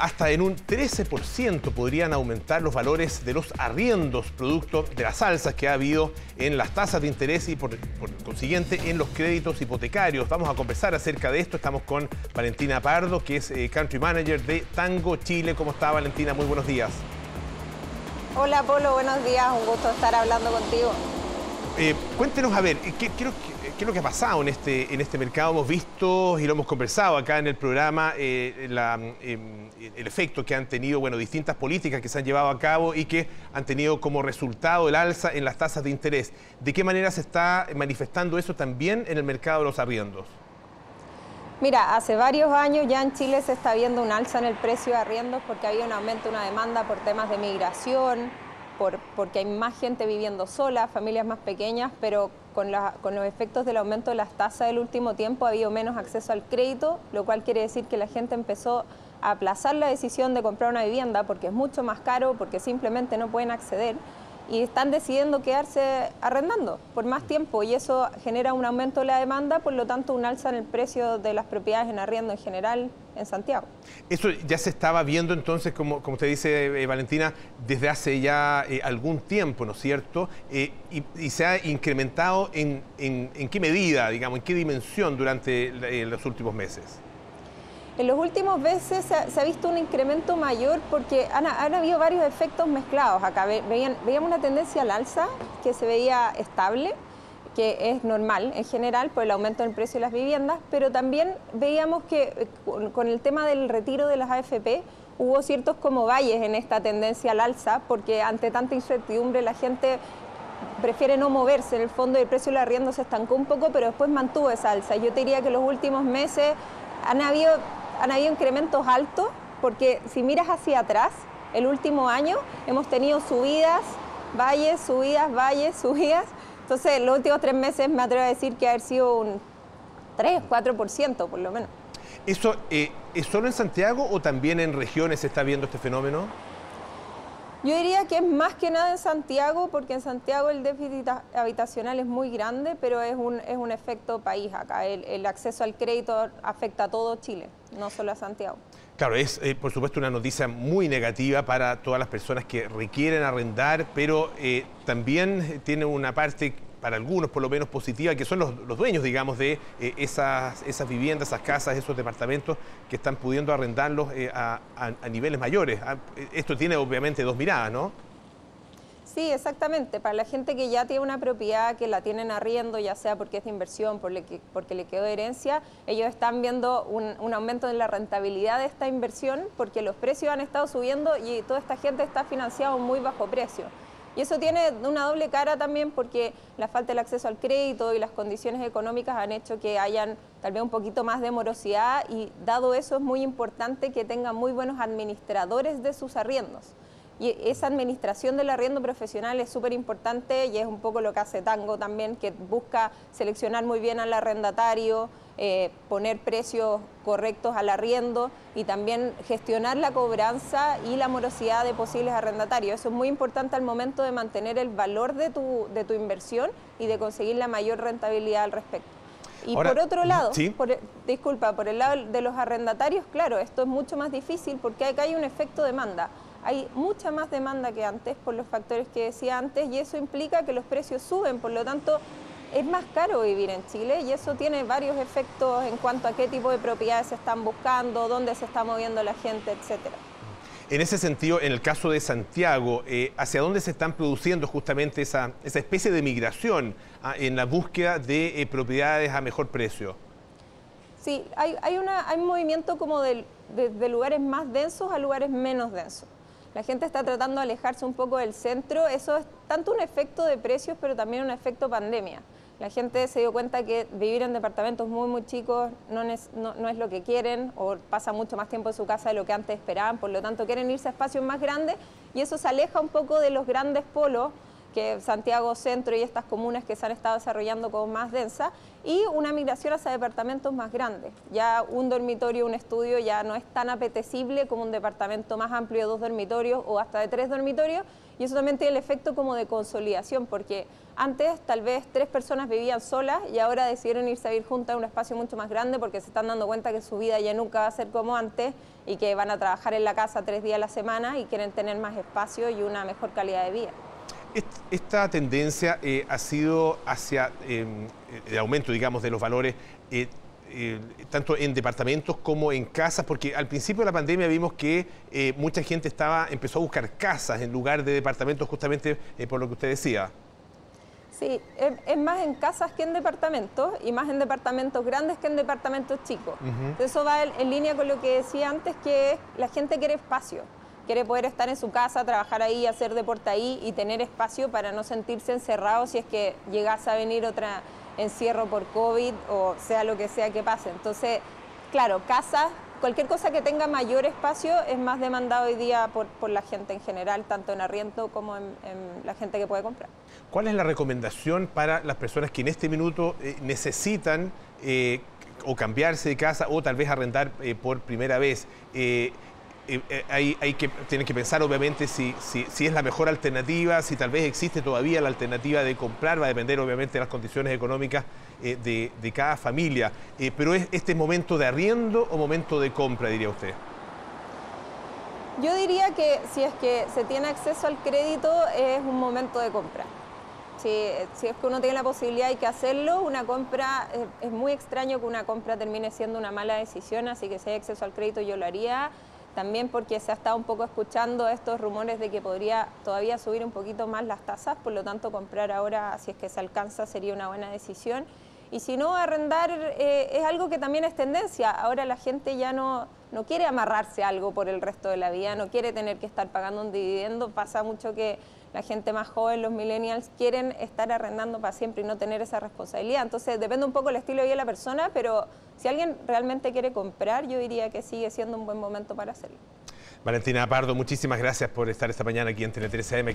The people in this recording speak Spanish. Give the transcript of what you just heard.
Hasta en un 13% podrían aumentar los valores de los arriendos, producto de las alzas que ha habido en las tasas de interés y por, consiguiente en los créditos hipotecarios. Vamos a conversar acerca de esto. Estamos con Valentina Pardo, que es eh, Country Manager de Tango Chile. ¿Cómo está Valentina? Muy buenos días. Hola Polo, buenos días. Un gusto estar hablando contigo. Eh, cuéntenos, a ver, ¿qué, qué, ¿Qué es lo que ha pasado en este, en este mercado? Hemos visto y lo hemos conversado acá en el programa eh, em, el efecto que han tenido bueno, distintas políticas que se han llevado a cabo y que han tenido como resultado el alza en las tasas de interés. ¿De qué manera se está manifestando eso también en el mercado de los arriendos? Mira, hace varios años ya en Chile se está viendo un alza en el precio de arriendos porque había un aumento, una demanda por temas de migración, porque hay más gente viviendo sola, familias más pequeñas, pero con, los efectos del aumento de las tasas del último tiempo ha habido menos acceso al crédito, lo cual quiere decir que la gente empezó a aplazar la decisión de comprar una vivienda porque es mucho más caro, porque simplemente no pueden acceder y están decidiendo quedarse arrendando por más tiempo y eso genera un aumento de la demanda, por lo tanto un alza en el precio de las propiedades en arriendo en general en Santiago. Eso ya se estaba viendo entonces, como, como usted dice, eh, Valentina, desde hace ya eh, algún tiempo, ¿no es cierto? Eh, y, se ha incrementado en, en, qué medida, digamos, en qué dimensión durante los últimos meses. En los últimos meses se ha, visto un incremento mayor porque han, habido varios efectos mezclados acá. veíamos una tendencia al alza que se veía estable, que es normal en general por el aumento del precio de las viviendas, pero también veíamos que eh, con, el tema del retiro de las AFP hubo ciertos como valles en esta tendencia al alza porque ante tanta incertidumbre la gente prefiere no moverse. En el fondo el precio del arriendo se estancó un poco, pero después mantuvo esa alza. Yo te diría que los últimos meses han habido han habido incrementos altos, porque si miras hacia atrás, el último año hemos tenido subidas, valles, subidas, valles, subidas. Entonces, los últimos tres meses me atrevo a decir que ha sido un 3, 4% por lo menos. ¿Eso eh, es solo en Santiago o también en regiones se está viendo este fenómeno? Yo diría que es más que nada en Santiago, porque en Santiago el déficit habitacional es muy grande, pero es un, es un efecto país acá. El, acceso al crédito afecta a todo Chile, no solo a Santiago. Claro, es eh, por supuesto una noticia muy negativa para todas las personas que requieren arrendar, pero eh, también tiene una parte para algunos por lo menos positiva, que son los, dueños, digamos, de eh, esas, esas viviendas, esas casas, esos departamentos que están pudiendo arrendarlos eh, a, niveles mayores. Ah, esto tiene obviamente dos miradas, ¿no? Sí, exactamente. Para la gente que ya tiene una propiedad, que la tienen arriendo, ya sea porque es de inversión, porque le quedó herencia, ellos están viendo un, un, aumento en la rentabilidad de esta inversión porque los precios han estado subiendo y toda esta gente está financiada a un muy bajo precio. Y eso tiene una doble cara también porque la falta del acceso al crédito y las condiciones económicas han hecho que hayan tal vez un poquito más de morosidad y dado eso es muy importante que tengan muy buenos administradores de sus arriendos. Y esa administración del arriendo profesional es súper importante y es un poco lo que hace Tango también, que busca seleccionar muy bien al arrendatario, eh, poner precios correctos al arriendo y también gestionar la cobranza y la morosidad de posibles arrendatarios. Eso es muy importante al momento de mantener el valor de tu, de tu inversión y de conseguir la mayor rentabilidad al respecto. Y por otro lado, disculpa, por el lado de los arrendatarios, claro, esto es mucho más difícil porque acá hay un efecto demanda hay mucha más demanda que antes por los factores que decía antes y eso implica que los precios suben, por lo tanto es más caro vivir en Chile y eso tiene varios efectos en cuanto a qué tipo de propiedades se están buscando, dónde se está moviendo la gente, etcétera. En ese sentido, en el caso de Santiago, eh, ¿hacia dónde se están produciendo justamente esa, especie de migración ah, en la búsqueda de eh, propiedades a mejor precio? Sí, hay, una, un movimiento como de lugares más densos a lugares menos densos la gente está tratando de alejarse un poco del centro. Eso es tanto un efecto de precios, pero también un efecto pandemia. La gente se dio cuenta que vivir en departamentos muy, muy chicos no es, lo que quieren o pasa mucho más tiempo en su casa de lo que antes esperaban, por lo tanto quieren irse a espacios más grandes y eso se aleja un poco de los grandes polos que Santiago Centro y estas comunas que se han estado desarrollando como más densa, y una migración hacia departamentos más grandes. Ya un dormitorio, un estudio ya no es tan apetecible como un departamento más amplio de dos dormitorios o hasta de tres dormitorios, y eso también tiene el efecto como de consolidación, porque antes tal vez tres personas vivían solas y ahora decidieron irse a vivir juntas en un espacio mucho más grande porque se están dando cuenta que su vida ya nunca va a ser como antes y que van a trabajar en la casa tres días a la semana y quieren tener más espacio y una mejor calidad de vida. Esta tendencia eh, ha sido hacia em, el aumento, digamos, de los valores, eh, eh, tanto en departamentos como en casas, porque al principio de la pandemia vimos que mucha gente estaba, empezó a buscar casas en lugar de departamentos, justamente por lo que usted decía. Sí, es, más en casas que en departamentos y más en departamentos grandes que en departamentos chicos. Eso va en, línea con lo que decía antes, que la gente quiere espacio quiere poder estar en su casa, trabajar ahí, hacer deporte ahí y tener espacio para no sentirse encerrado si es que llegase a venir otra encierro por COVID o sea lo que sea que pase. Entonces, claro, casa, cualquier cosa que tenga mayor espacio es más demandado hoy día por, la gente en general, tanto en arriendo como en, la gente que puede comprar. ¿Cuál es la recomendación para las personas que en este minuto eh, necesitan eh, o cambiarse de casa o tal vez arrendar eh, por primera vez? Eh, eh, hay, que, tienen que pensar obviamente si, si, es la mejor alternativa, si tal vez existe todavía la alternativa de comprar, va a depender obviamente de las condiciones económicas eh, de, cada familia. pero ¿es este momento de arriendo o momento de compra, diría usted? Yo diría que si es que se tiene acceso al crédito es un momento de compra. Si, si es que uno tiene la posibilidad hay que hacerlo, una compra, es muy extraño que una compra termine siendo una mala decisión, así que si hay acceso al crédito yo lo haría también porque se ha estado un poco escuchando estos rumores de que podría todavía subir un poquito más las tasas, por lo tanto comprar ahora, si es que se alcanza, sería una buena decisión. Y si no, arrendar eh, es algo que también es tendencia. Ahora la gente ya no, no quiere amarrarse algo por el resto de la vida, no quiere tener que estar pagando un dividendo. Pasa mucho que la gente más joven, los millennials, quieren estar arrendando para siempre y no tener esa responsabilidad. Entonces depende un poco el estilo de vida de la persona, pero si alguien realmente quiere comprar, yo diría que sigue siendo un buen momento para hacerlo. Valentina Pardo, muchísimas gracias por estar esta mañana aquí en Tele 13 AM.